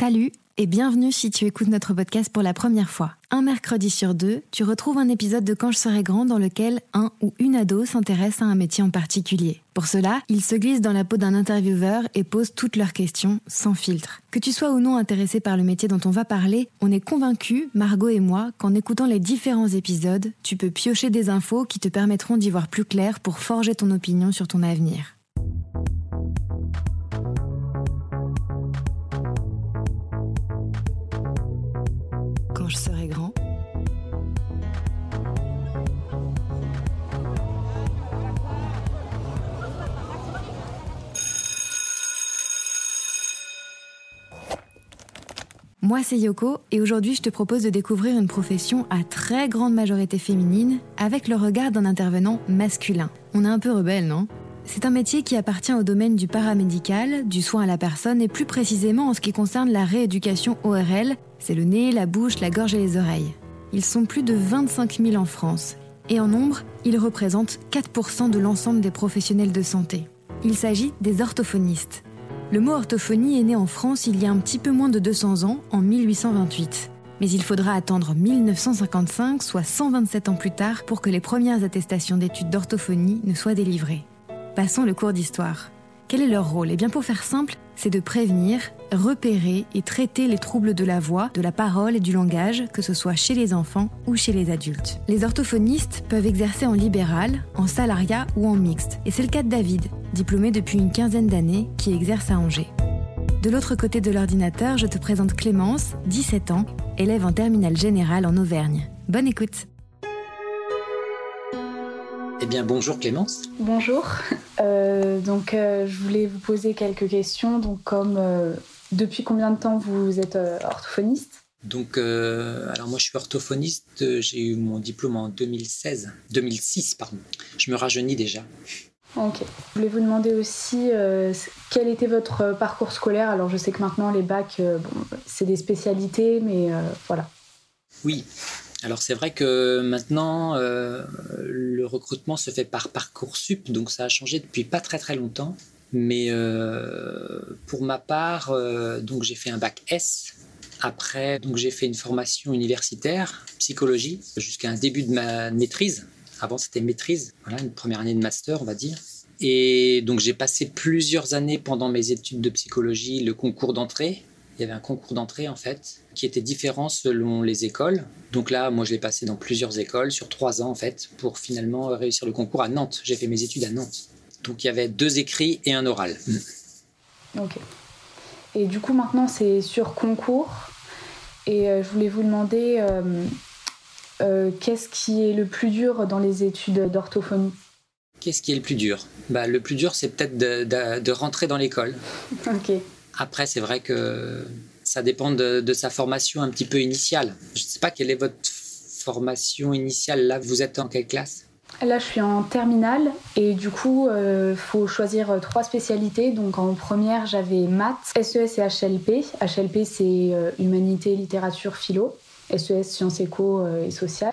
Salut et bienvenue si tu écoutes notre podcast pour la première fois. Un mercredi sur deux, tu retrouves un épisode de Quand je serai grand dans lequel un ou une ado s'intéresse à un métier en particulier. Pour cela, ils se glissent dans la peau d'un intervieweur et posent toutes leurs questions sans filtre. Que tu sois ou non intéressé par le métier dont on va parler, on est convaincus, Margot et moi, qu'en écoutant les différents épisodes, tu peux piocher des infos qui te permettront d'y voir plus clair pour forger ton opinion sur ton avenir. Moi, c'est Yoko et aujourd'hui, je te propose de découvrir une profession à très grande majorité féminine avec le regard d'un intervenant masculin. On est un peu rebelle, non? C'est un métier qui appartient au domaine du paramédical, du soin à la personne et plus précisément en ce qui concerne la rééducation ORL, c'est le nez, la bouche, la gorge et les oreilles. Ils sont plus de 25 000 en France et en nombre, ils représentent 4% de l'ensemble des professionnels de santé. Il s'agit des orthophonistes. Le mot orthophonie est né en France il y a un petit peu moins de 200 ans, en 1828. Mais il faudra attendre 1955, soit 127 ans plus tard, pour que les premières attestations d'études d'orthophonie ne soient délivrées. Passons le cours d'histoire. Quel est leur rôle? Eh bien pour faire simple, c'est de prévenir, repérer et traiter les troubles de la voix, de la parole et du langage, que ce soit chez les enfants ou chez les adultes. Les orthophonistes peuvent exercer en libéral, en salariat ou en mixte. Et c'est le cas de David, diplômé depuis une quinzaine d'années, qui exerce à Angers. De l'autre côté de l'ordinateur, je te présente Clémence, 17 ans, élève en terminale générale en Auvergne. Bonne écoute eh bien, bonjour Clémence. Bonjour. Euh, donc, euh, je voulais vous poser quelques questions. Donc, comme euh, depuis combien de temps vous êtes orthophoniste? Donc, alors moi, je suis orthophoniste. J'ai eu mon diplôme en 2016, 2006, pardon. Je me rajeunis déjà. Ok. Je voulais vous demander aussi quel était votre parcours scolaire? Alors, je sais que maintenant les bacs, bon, c'est des spécialités, mais voilà. Oui. Alors c'est vrai que maintenant euh, le recrutement se fait par parcoursup, donc ça a changé depuis pas très très longtemps. Mais euh, pour ma part, euh, donc j'ai fait un bac S. Après, donc j'ai fait une formation universitaire, psychologie, jusqu'à un début de ma maîtrise. Avant c'était maîtrise, voilà une première année de master, on va dire. Et donc j'ai passé plusieurs années pendant mes études de psychologie le concours d'entrée il y avait un concours d'entrée en fait qui était différent selon les écoles. Donc là, moi, je l'ai passé dans plusieurs écoles sur trois ans en fait pour finalement réussir le concours à Nantes. J'ai fait mes études à Nantes. Donc il y avait deux écrits et un oral. Ok. Et du coup, maintenant, c'est sur concours. Et euh, je voulais vous demander euh, euh, qu'est-ce qui est le plus dur dans les études d'orthophonie? Qu'est-ce qui est le plus dur? Bah, Le plus dur, c'est peut-être de, de, rentrer dans l'école. Ok. Après, c'est vrai que ça dépend de, sa formation un petit peu initiale. Je ne sais pas quelle est votre formation initiale. Là, vous êtes en quelle classe? Là, je suis en terminale et du coup, il euh, faut choisir trois spécialités. Donc, en première, j'avais maths, SES et HLP. HLP, c'est euh, humanité, littérature, philo. SES, sciences éco euh, et social.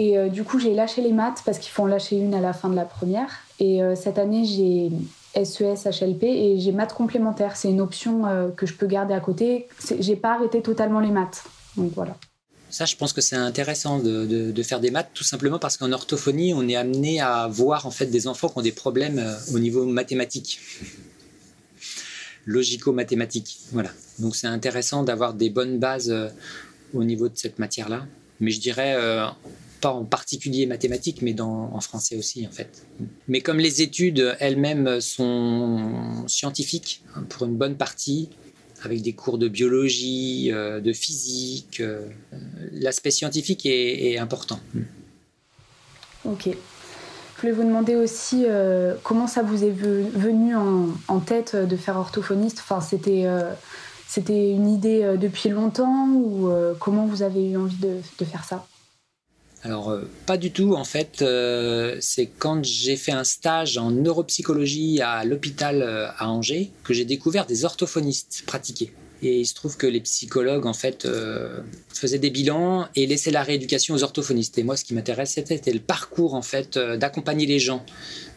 Et du coup, j'ai lâché les maths parce qu'il faut en lâcher une à la fin de la première. Et cette année, j'ai SES, HLP et j'ai maths complémentaires. C'est une option euh, que je peux garder à côté. J'ai pas arrêté totalement les maths. Donc voilà. Ça, je pense que c'est intéressant de, faire des maths, tout simplement parce qu'en orthophonie, on est amené à voir en fait des enfants qui ont des problèmes euh, au niveau mathématique, logico-mathématique. Voilà. Donc c'est intéressant d'avoir des bonnes bases euh, au niveau de cette matière-là. Mais je dirais, pas en particulier mathématiques, mais en français aussi, en fait. Mais comme les études elles-mêmes sont scientifiques, hein, pour une bonne partie, avec des cours de biologie, euh, de physique, euh, l'aspect scientifique est, important. Ok. Je voulais vous demander aussi euh, comment ça vous est venu en, tête de faire orthophoniste? Enfin, c'était c'était une idée depuis longtemps ou comment vous avez eu envie de faire ça? Alors, euh, pas du tout. En fait, euh, c'est quand j'ai fait un stage en neuropsychologie à l'hôpital euh, à Angers que j'ai découvert des orthophonistes pratiqués. Et il se trouve que les psychologues, en fait, faisaient des bilans et laissaient la rééducation aux orthophonistes. Et moi, ce qui m'intéressait, c'était le parcours, en fait, d'accompagner les gens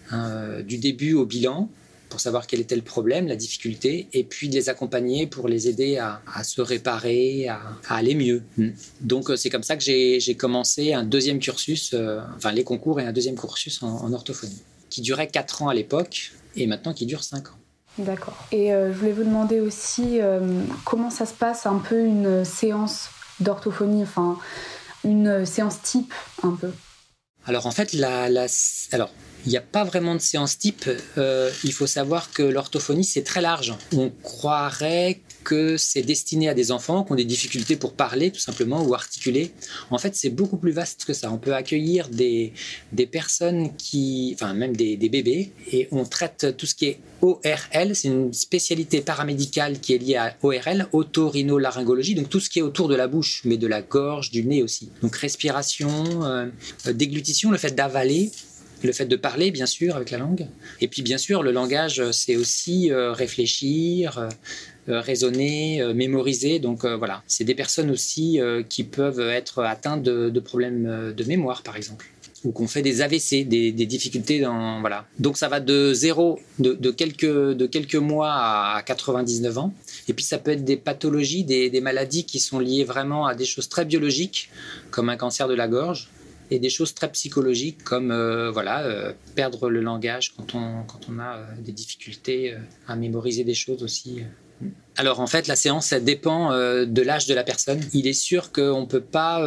hein, du début au bilan pour savoir quel était le problème, la difficulté, et puis de les accompagner pour les aider à, se réparer, à, aller mieux. Hmm. Donc c'est comme ça que j'ai commencé un deuxième cursus, enfin les concours et un deuxième cursus en, orthophonie, qui durait 4 ans à l'époque et maintenant qui dure 5 ans. D'accord. Et je voulais vous demander aussi comment ça se passe un peu une séance d'orthophonie, enfin une séance type un peu? Alors en fait, la, la alors il n'y a pas vraiment de séance type. Euh, il faut savoir que l'orthophonie, c'est très large. On croirait que c'est destiné à des enfants qui ont des difficultés pour parler, tout simplement, ou articuler. En fait, c'est beaucoup plus vaste que ça. On peut accueillir des, des personnes qui, enfin, même des, bébés, et on traite tout ce qui est ORL, c'est une spécialité paramédicale qui est liée à ORL, otorhinolaryngologie, donc tout ce qui est autour de la bouche, mais de la gorge, du nez aussi. Donc respiration, euh, déglutition, le fait d'avaler, le fait de parler, bien sûr, avec la langue. Et puis, bien sûr, le langage, c'est aussi euh, réfléchir, euh, raisonner, euh, mémoriser. Donc, voilà, c'est des personnes aussi qui peuvent être atteintes de, problèmes de mémoire, par exemple ou qu'on fait des AVC, des, difficultés dans voilà. Donc ça va de zéro, de, quelques mois à 99 ans. Et puis ça peut être des pathologies, des, des maladies qui sont liées vraiment à des choses très biologiques, comme un cancer de la gorge, et des choses très psychologiques comme euh, voilà euh, perdre le langage quand on, quand on a euh, des difficultés à mémoriser des choses aussi. Alors en fait, la séance, elle dépend de l'âge de la personne. Il est sûr qu'on ne peut pas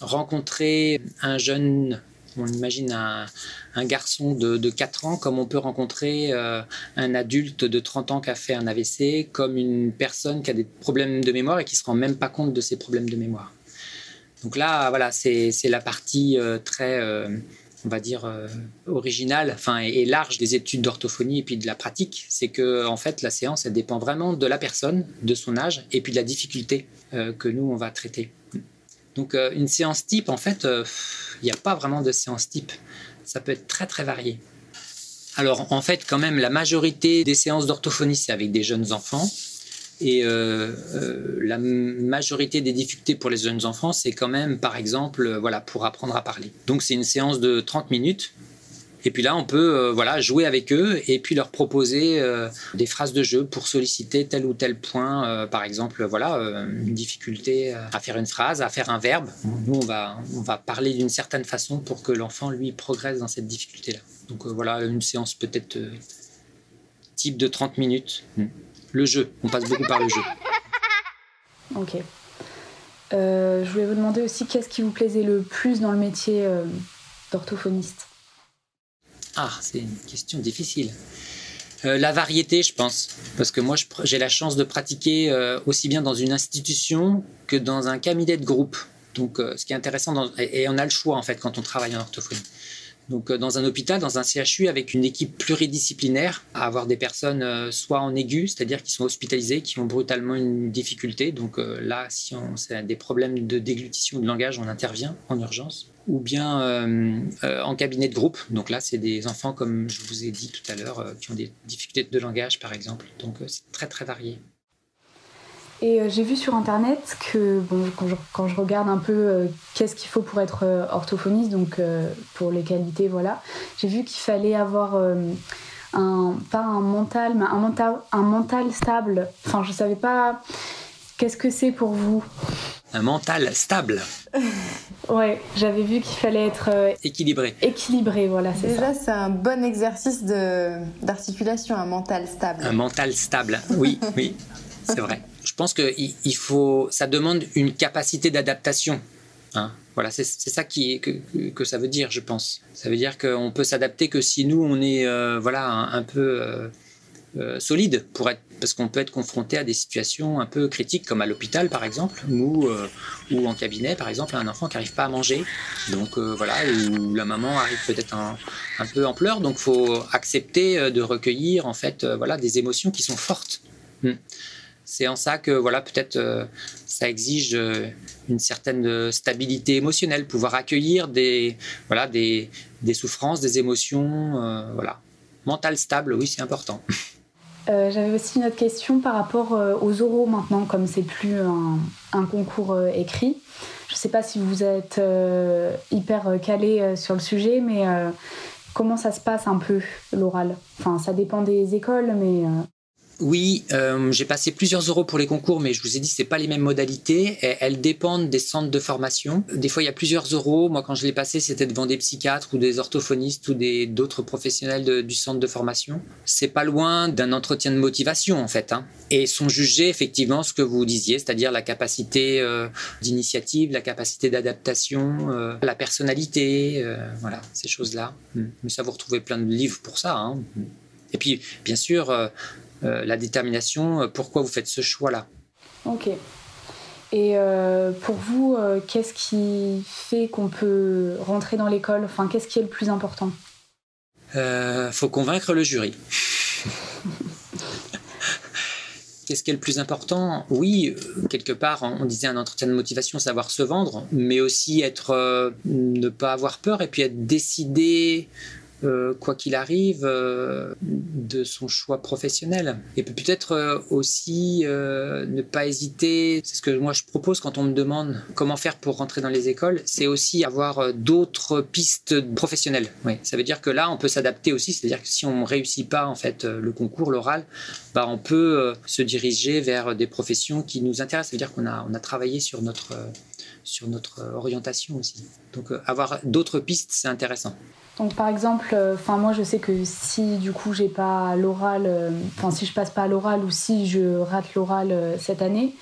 rencontrer un jeune, on imagine un, un garçon de, de, 4 ans, comme on peut rencontrer un adulte de 30 ans qui a fait un AVC, comme une personne qui a des problèmes de mémoire et qui ne se rend même pas compte de ses problèmes de mémoire. Donc là, voilà, c'est la partie euh, très, euh, on va dire, euh, originale enfin, et, large des études d'orthophonie et puis de la pratique. C'est que, en fait, la séance, elle dépend vraiment de la personne, de son âge et puis de la difficulté que nous, on va traiter. Donc, une séance type, en fait, il n'y a pas vraiment de séance type. Ça peut être très, très varié. Alors, en fait, quand même, la majorité des séances d'orthophonie, c'est avec des jeunes enfants. Et euh, euh, la majorité des difficultés pour les jeunes enfants, c'est quand même, par exemple, euh, voilà, pour apprendre à parler. Donc c'est une séance de 30 minutes. Et puis là, on peut voilà, jouer avec eux et puis leur proposer des phrases de jeu pour solliciter tel ou tel point. par exemple, voilà, une difficulté à faire une phrase, à faire un verbe. Nous, on va, on va parler d'une certaine façon pour que l'enfant, lui, progresse dans cette difficulté-là. Donc voilà, une séance peut-être type de 30 minutes. Hmm le jeu. On passe beaucoup par le jeu. Ok. Euh, je voulais vous demander aussi qu'est-ce qui vous plaisait le plus dans le métier euh, d'orthophoniste? Ah, c'est une question difficile. Euh, la variété, je pense, parce que moi, j'ai la chance de pratiquer aussi bien dans une institution que dans un cabinet de groupe. Donc, ce qui est intéressant, et on a le choix en fait quand on travaille en orthophonie. Donc, euh, dans un hôpital, dans un CHU, avec une équipe pluridisciplinaire, à avoir des personnes euh, soit en aigu, c'est-à-dire qui sont hospitalisées, qui ont brutalement une difficulté. Donc euh, là, si on a des problèmes de déglutition de langage, on intervient en urgence. Ou bien en cabinet de groupe. Donc là, c'est des enfants, comme je vous ai dit tout à l'heure, qui ont des difficultés de langage, par exemple. Donc c'est très très varié. Et euh, j'ai vu sur internet que bon, quand, je, regarde un peu euh, qu'est-ce qu'il faut pour être euh, orthophoniste, donc pour les qualités, voilà, j'ai vu qu'il fallait avoir un, pas un mental, mais un mental, un mental stable. Enfin, je savais pas qu'est-ce que c'est pour vous? Un mental stable. ouais, j'avais vu qu'il fallait être équilibré. Équilibré, voilà, c'est Déjà, c'est un bon exercice d'articulation, un mental stable. Un mental stable, oui, oui, c'est vrai pense que il faut, ça demande une capacité d'adaptation. Hein. Voilà, c'est ça que, ça veut dire, je pense. Ça veut dire qu'on peut s'adapter que si nous on est euh, voilà un, peu euh, euh, solide pour être, parce qu'on peut être confronté à des situations un peu critiques comme à l'hôpital par exemple, ou ou en cabinet par exemple, un enfant qui n'arrive pas à manger, donc voilà, où la maman arrive peut-être un, un, peu en pleurs, donc faut accepter de recueillir en fait voilà des émotions qui sont fortes. Hmm c'est en ça que voilà peut-être euh, ça exige euh, une certaine stabilité émotionnelle, pouvoir accueillir des voilà des, des souffrances, des émotions, euh, voilà. Mental stable, oui, c'est important. J'avais aussi une autre question par rapport aux oraux maintenant, comme c'est plus un, un concours écrit. Je ne sais pas si vous êtes hyper calé sur le sujet, mais Comment ça se passe un peu l'oral? Enfin, ça dépend des écoles, mais oui, euh, j'ai passé plusieurs euros pour les concours, mais je vous ai dit, c'est pas les mêmes modalités. elles dépendent des centres de formation. Des fois, il y a plusieurs euros. Moi, quand je l'ai passé, c'était devant des psychiatres ou des orthophonistes ou d'autres professionnels du centre de formation. C'est pas loin d'un entretien de motivation, en fait. Hein. Et sont jugés effectivement ce que vous disiez, c'est-à-dire la capacité euh, d'initiative, la capacité d'adaptation, euh, la personnalité, voilà, ces choses-là. Hmm. Mais ça, vous retrouvez plein de livres pour ça. Hein. Et puis, bien sûr, la détermination, euh, pourquoi vous faites ce choix-là. Ok. Et euh, pour vous, qu'est-ce qui fait qu'on peut rentrer dans l'école? Enfin, qu'est-ce qui est le plus important? Il faut convaincre le jury. Qu'est-ce qui est le plus important? Oui, quelque part, on disait un entretien de motivation, savoir se vendre, mais aussi être, ne pas avoir peur et puis être décidé euh, quoi qu'il arrive, euh, de son choix professionnel. Et peut-être euh, aussi ne pas hésiter, c'est ce que moi je propose quand on me demande comment faire pour rentrer dans les écoles, c'est aussi avoir d'autres pistes professionnelles. Ça veut dire que là, on peut s'adapter aussi, c'est-à-dire que si on ne réussit pas en fait le concours, l'oral, bah, on peut se diriger vers des professions qui nous intéressent. Ça veut dire qu'on a, on a travaillé sur notre, sur notre orientation aussi. Donc avoir d'autres pistes, c'est intéressant. Donc par exemple, euh, enfin moi je sais que si du coup j'ai pas l'oral, euh, enfin si je passe pas à l'oral ou si je rate l'oral euh, cette année,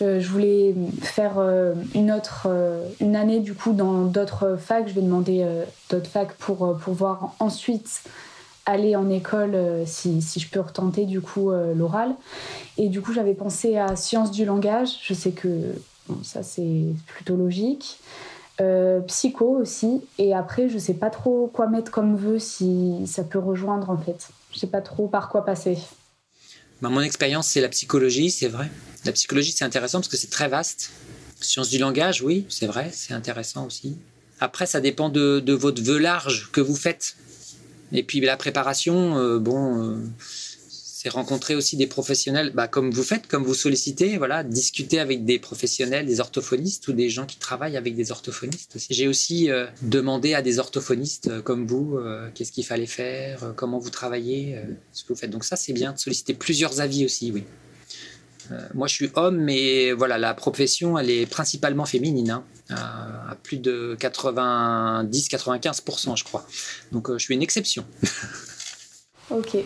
je voulais faire une autre une année du coup dans d'autres facs. Je vais demander d'autres facs pour pouvoir ensuite aller en école si, si, je peux retenter du coup l'oral. Et du coup j'avais pensé à sciences du langage. Je sais que ça c'est plutôt logique. Euh, psycho aussi. Et après, je sais pas trop quoi mettre comme vœu si ça peut rejoindre en fait. Je sais pas trop par quoi passer. Bah, mon expérience, c'est la psychologie, c'est vrai. La psychologie, c'est intéressant parce que c'est très vaste. Science du langage, oui, c'est vrai, c'est intéressant aussi. Après, ça dépend de, de, votre vœu large que vous faites. Et puis la préparation, euh, bon, euh, c'est rencontrer aussi des professionnels, bah, comme vous faites, comme vous sollicitez, voilà, discuter avec des professionnels, des orthophonistes ou des gens qui travaillent avec des orthophonistes. J'ai aussi euh, demandé à des orthophonistes euh, comme vous euh, qu'est-ce qu'il fallait faire, comment vous travaillez, ce que vous faites. Donc ça, c'est bien de solliciter plusieurs avis aussi, oui. moi, je suis homme, mais voilà, la profession, elle est principalement féminine, hein, à, à, plus de 90-95%, je crois. Donc, je suis une exception. ok.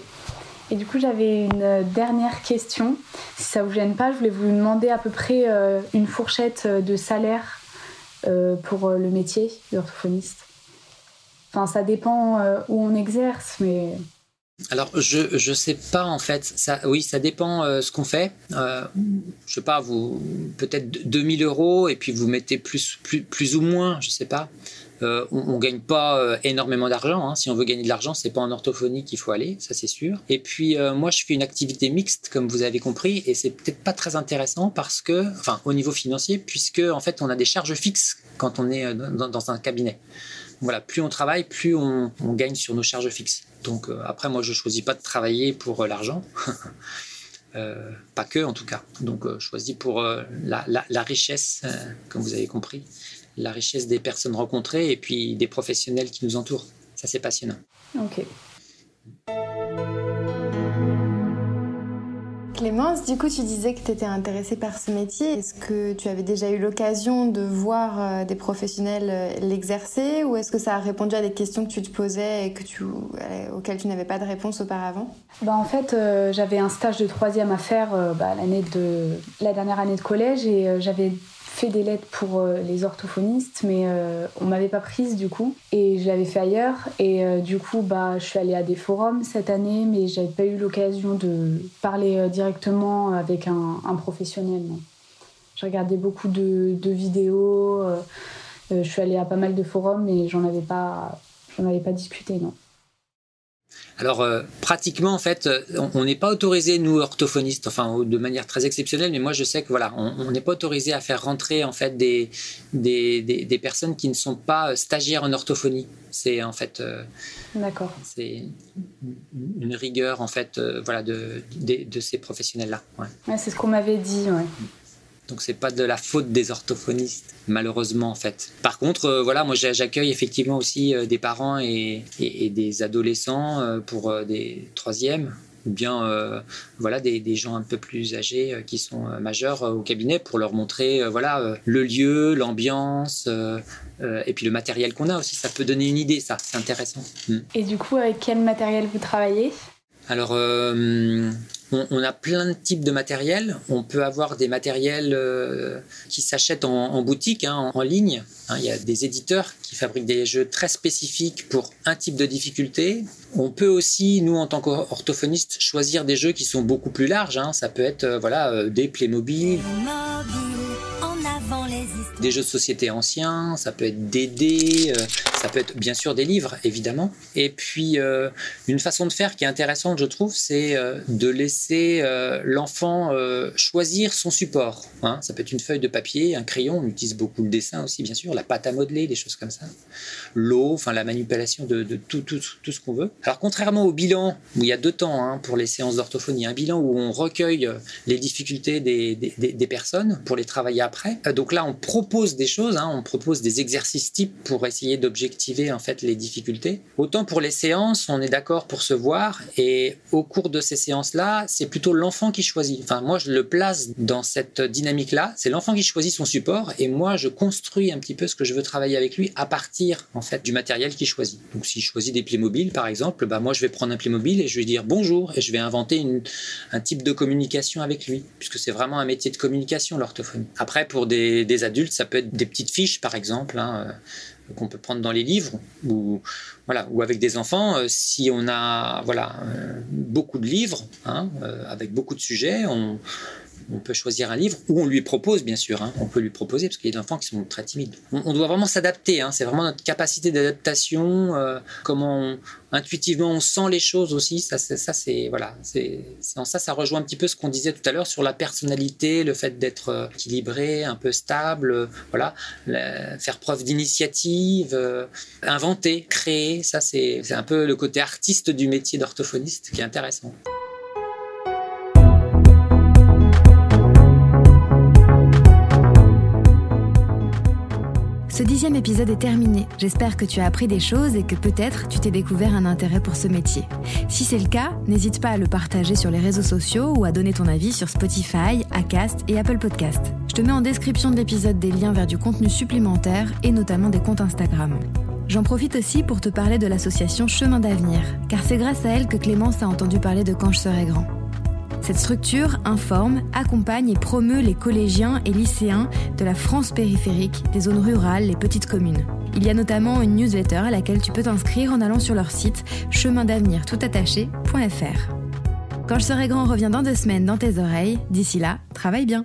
Et du coup, j'avais une dernière question. Si ça vous gêne pas, je voulais vous demander à peu près euh, une fourchette euh, de salaire euh, pour le métier d'orthophoniste. Enfin, ça dépend où on exerce, mais. Alors, je ne sais pas en fait. Ça, oui, ça dépend ce qu'on fait. Euh, je sais pas, peut-être 2000 euros et puis vous mettez plus, plus, plus ou moins, je sais pas. Euh, on, ne gagne pas euh, énormément d'argent. Hein. Si on veut gagner de l'argent, c'est pas en orthophonie qu'il faut aller, ça c'est sûr. Et puis euh, moi, je fais une activité mixte, comme vous avez compris, et c'est peut-être pas très intéressant parce que, enfin, au niveau financier, puisque en fait, on a des charges fixes quand on est dans, un cabinet. Voilà, plus on travaille, plus on, gagne sur nos charges fixes. Donc après, moi, je choisis pas de travailler pour l'argent. pas que en tout cas. Donc je choisis pour la, richesse, comme vous avez compris la richesse des personnes rencontrées et puis des professionnels qui nous entourent. Ça, c'est passionnant. Ok. Clémence, du coup, tu disais que tu étais intéressée par ce métier. Est-ce que tu avais déjà eu l'occasion de voir euh, des professionnels euh, l'exercer ou est-ce que ça a répondu à des questions que tu te posais et euh, auxquelles tu n'avais pas de réponse auparavant? Bah, En fait, j'avais un stage de troisième à faire bah, l'année de, la dernière année de collège et j'avais fait des lettres pour euh, les orthophonistes, mais euh, on m'avait pas prise du coup. Et je l'avais fait ailleurs. Et euh, du coup, bah, je suis allée à des forums cette année, mais j'avais pas eu l'occasion de parler directement avec un, professionnel. Je regardais beaucoup de, de vidéos. je suis allée à pas mal de forums, mais j'en avais pas, j'en avais pas discuté, non. Alors euh, pratiquement en fait, euh, on n'est pas autorisé nous orthophonistes, enfin de manière très exceptionnelle, mais moi je sais que voilà, on n'est pas autorisé à faire rentrer en fait des des, des, personnes qui ne sont pas euh, stagiaires en orthophonie. C'est en fait, d'accord. C'est une rigueur en fait, voilà de, de, ces professionnels là. Ouais. c'est ce qu'on m'avait dit. Ouais. Donc c'est pas de la faute des orthophonistes, malheureusement en fait. Par contre, euh, voilà, moi j'accueille effectivement aussi euh, des parents et, des adolescents euh, pour des troisièmes ou bien voilà des, gens un peu plus âgés qui sont majeurs au cabinet pour leur montrer voilà le lieu, l'ambiance et puis le matériel qu'on a aussi. Ça peut donner une idée, ça, c'est intéressant. Mm. Et du coup, avec quel matériel vous travaillez? Alors, on, a plein de types de matériel. On peut avoir des matériels euh, qui s'achètent en, boutique, hein, en, ligne. Hein. il y a des éditeurs qui fabriquent des jeux très spécifiques pour un type de difficulté. On peut aussi, nous en tant qu'orthophonistes, choisir des jeux qui sont beaucoup plus larges. Hein. Ça peut être euh, voilà, euh, des Playmobil des jeux de société anciens, ça peut être des dés, euh, ça peut être bien sûr des livres, évidemment. Et puis, euh, une façon de faire qui est intéressante, je trouve, c'est euh, de laisser l'enfant choisir son support. Hein. Ça peut être une feuille de papier, un crayon, on utilise beaucoup le dessin aussi, bien sûr, la pâte à modeler, des choses comme ça. L'eau, enfin la manipulation de, tout, tout, ce qu'on veut. Alors, contrairement au bilan, où il y a deux temps hein, pour les séances d'orthophonie, un bilan où on recueille les difficultés des, des personnes pour les travailler après. Donc là, on propose des choses, hein, on propose des exercices types pour essayer d'objectiver en fait les difficultés. Autant pour les séances, on est d'accord pour se voir et au cours de ces séances-là, c'est plutôt l'enfant qui choisit. Enfin, moi, je le place dans cette dynamique-là. C'est l'enfant qui choisit son support et moi, je construis un petit peu ce que je veux travailler avec lui à partir en fait du matériel qu'il choisit. Donc, s'il choisit des Playmobil, par exemple, bah moi, je vais prendre un Playmobil et je vais dire bonjour et je vais inventer un type de communication avec lui, puisque c'est vraiment un métier de communication l'orthophonie. Après, pour des, des adultes ça peut être des petites fiches, par exemple, hein, euh, qu'on peut prendre dans les livres, ou, voilà, ou avec des enfants. Euh, si on a voilà, euh, beaucoup de livres, hein, avec beaucoup de sujets, on, on peut choisir un livre ou on lui propose, bien sûr. Hein. on peut lui proposer parce qu'il y a des enfants qui sont très timides. On, doit vraiment s'adapter. Hein. c'est vraiment notre capacité d'adaptation, euh, comment intuitivement on sent les choses aussi. Ça, ça c'est voilà. C'est ça, ça rejoint un petit peu ce qu'on disait tout à l'heure sur la personnalité, le fait d'être euh, équilibré, un peu stable. Euh, voilà, faire preuve d'initiative, inventer, créer. Ça, c'est un peu le côté artiste du métier d'orthophoniste qui est intéressant. Ce dixième épisode est terminé. J'espère que tu as appris des choses et que peut-être tu t'es découvert un intérêt pour ce métier. Si c'est le cas, n'hésite pas à le partager sur les réseaux sociaux ou à donner ton avis sur Spotify, Acast et Apple Podcast. Je te mets en description de l'épisode des liens vers du contenu supplémentaire et notamment des comptes Instagram. J'en profite aussi pour te parler de l'association Chemin d'avenir, car c'est grâce à elle que Clémence a entendu parler de Quand je serai grand. Cette structure informe, accompagne et promeut les collégiens et lycéens de la France périphérique, des zones rurales, les petites communes. Il y a notamment une newsletter à laquelle tu peux t'inscrire en allant sur leur site chemindavenir toutattaché.fr. Quand je serai grand revient dans deux semaines dans tes oreilles. D'ici là, travaille bien.